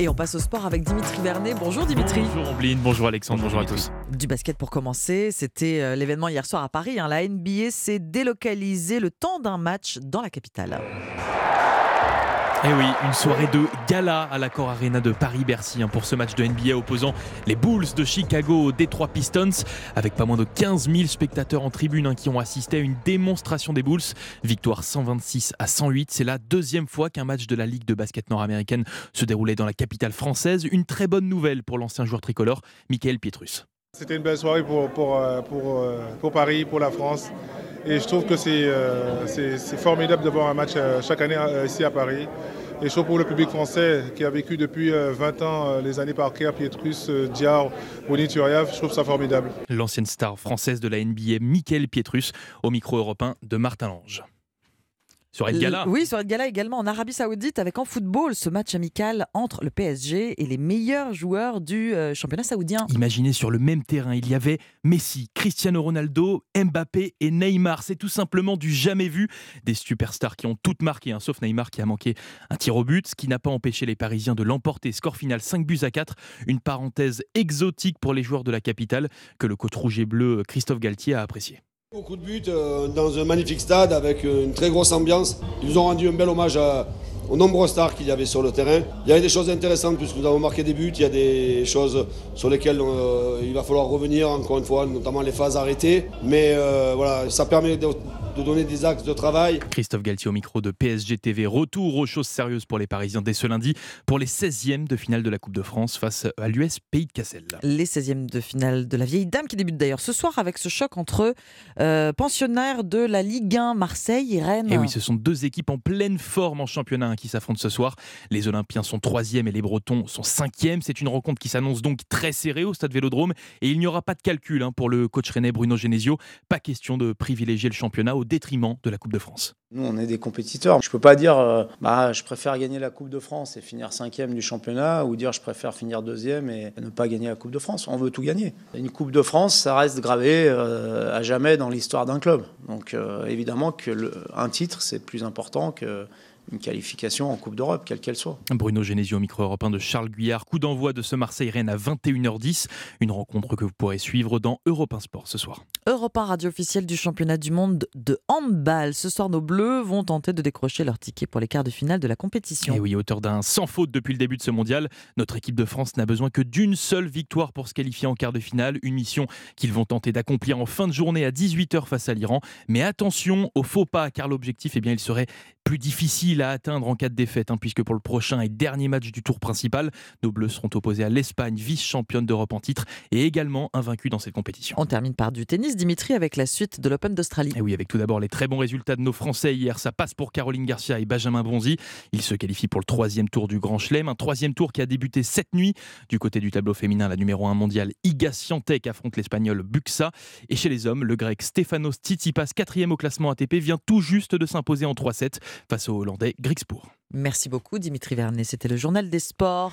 Et on passe au sport avec Dimitri Vernet. Bonjour Dimitri. Bonjour Ambline, bonjour Alexandre, bonjour, à tous. Du basket pour commencer, c'était euh, l'événement hier soir à Paris. Hein. La NBA s'est délocalisée le temps d'un match dans la capitale. Eh oui, une soirée de gala à l'accord Arena de Paris-Bercy hein, pour ce match de NBA opposant les Bulls de Chicago aux Detroit Pistons, avec pas moins de 15 000 spectateurs en tribune hein, qui ont assisté à une démonstration des Bulls. Victoire 126 à 108, c'est la deuxième fois qu'un match de la Ligue de basket nord-américaine se déroulait dans la capitale française. Une très bonne nouvelle pour l'ancien joueur tricolore, Michael Pietrus. C'était une belle soirée pour, euh, euh, Paris, pour la France. Et je trouve que c'est euh, formidable de voir un match chaque année ici à Paris. Et chaud pour le public français qui a vécu depuis 20 ans les années par Kerr, Pietrus, Diar, Boni Turiaf. Je trouve ça formidable. L'ancienne star française de la NBA, Michael Pietrus, au micro européen de Martin Lange. Sur Ed Gala Oui, sur Ed Gala également en Arabie Saoudite avec en football ce match amical entre le PSG et les meilleurs joueurs du euh, championnat saoudien. Imaginez sur le même terrain, il y avait Messi, Cristiano Ronaldo, Mbappé et Neymar. C'est tout simplement du jamais vu. Des superstars qui ont toutes marqué, hein, sauf Neymar qui a manqué un tir au but, ce qui n'a pas empêché les Parisiens de l'emporter. Score final 5 buts à 4. Une parenthèse exotique pour les joueurs de la capitale que le coach rouge et bleu Christophe Galtier a apprécié. Beaucoup de buts euh, dans un magnifique stade avec une très grosse ambiance. Ils nous ont rendu un bel hommage aux nombreux stars qu'il y avait sur le terrain. Il y avait des choses intéressantes puisque nous avons marqué des buts. Il y a des choses sur lesquelles euh, il va falloir revenir encore une fois, notamment les phases arrêtées. Mais euh, voilà, ça permet de de donner des axes de travail. Christophe Galtier au micro de PSG TV. Retour aux choses sérieuses pour les Parisiens dès ce lundi pour les 16e de finale de la Coupe de France face à l'US Pays de Cassel. Les 16e de finale de la vieille dame qui débute d'ailleurs ce soir avec ce choc entre euh, pensionnaires de la Ligue 1 Marseille et Rennes. Et oui, ce sont deux équipes en pleine forme en championnat hein, qui s'affrontent ce soir. Les Olympiens sont 3e et les Bretons sont 5e. C'est une rencontre qui s'annonce donc très serrée au stade Vélodrome et il n'y aura pas de calcul hein, pour le coach rennais Bruno Genesio. Pas question de privilégier le championnat détriment de la Coupe de France. Nous, on est des compétiteurs. Je ne peux pas dire euh, bah, je préfère gagner la Coupe de France et finir cinquième du championnat ou dire je préfère finir deuxième et ne pas gagner la Coupe de France. On veut tout gagner. Une Coupe de France, ça reste gravé euh, à jamais dans l'histoire d'un club. Donc euh, évidemment que un titre, c'est plus important que une qualification en Coupe d'Europe, quelle qu'elle soit. Bruno Genesio, micro-européen de Charles Guyard. Coup d'envoi de ce Marseille-Rennes à 21h10. Une rencontre que vous pourrez suivre dans Europe 1 Sport ce soir. Europe 1, radio officielle du championnat du monde de handball. Ce soir, nos Bleus vont tenter de décrocher leur ticket pour les quarts de finale de la compétition. Et oui, auteur d'un sans faute depuis le début de ce mondial, notre équipe de France n'a besoin que d'une seule victoire pour se qualifier en quart de finale. Une mission qu'ils vont tenter d'accomplir en fin de journée à 18h face à l'Iran. Mais attention au faux pas, car l'objectif, eh bien, il serait plus difficile à atteindre en cas de défaite, hein, puisque pour le prochain et dernier match du tour principal, nos Bleus seront opposés à l'Espagne, vice-championne d'Europe en titre, et également invaincue dans cette compétition. On termine par du tennis, Dimitri, avec la suite de l'Open d'Australie. Et oui, avec tout d'abord les très bons résultats de nos Français hier. Ça passe pour Caroline Garcia et Benjamin Bonzi. Ils se qualifient pour le troisième tour du Grand Chelem, un troisième tour qui a débuté cette nuit. Du côté du tableau féminin, la numéro 1 mondiale Iga Swiatek affronte l'Espagnol Buxa. Et chez les hommes, le Grec Stefanos Tsitsipas, quatrième au classement ATP, vient tout juste de s'imposer en 3-7 face au Hollandais Merci beaucoup Dimitri Vernet, c'était le journal des sports.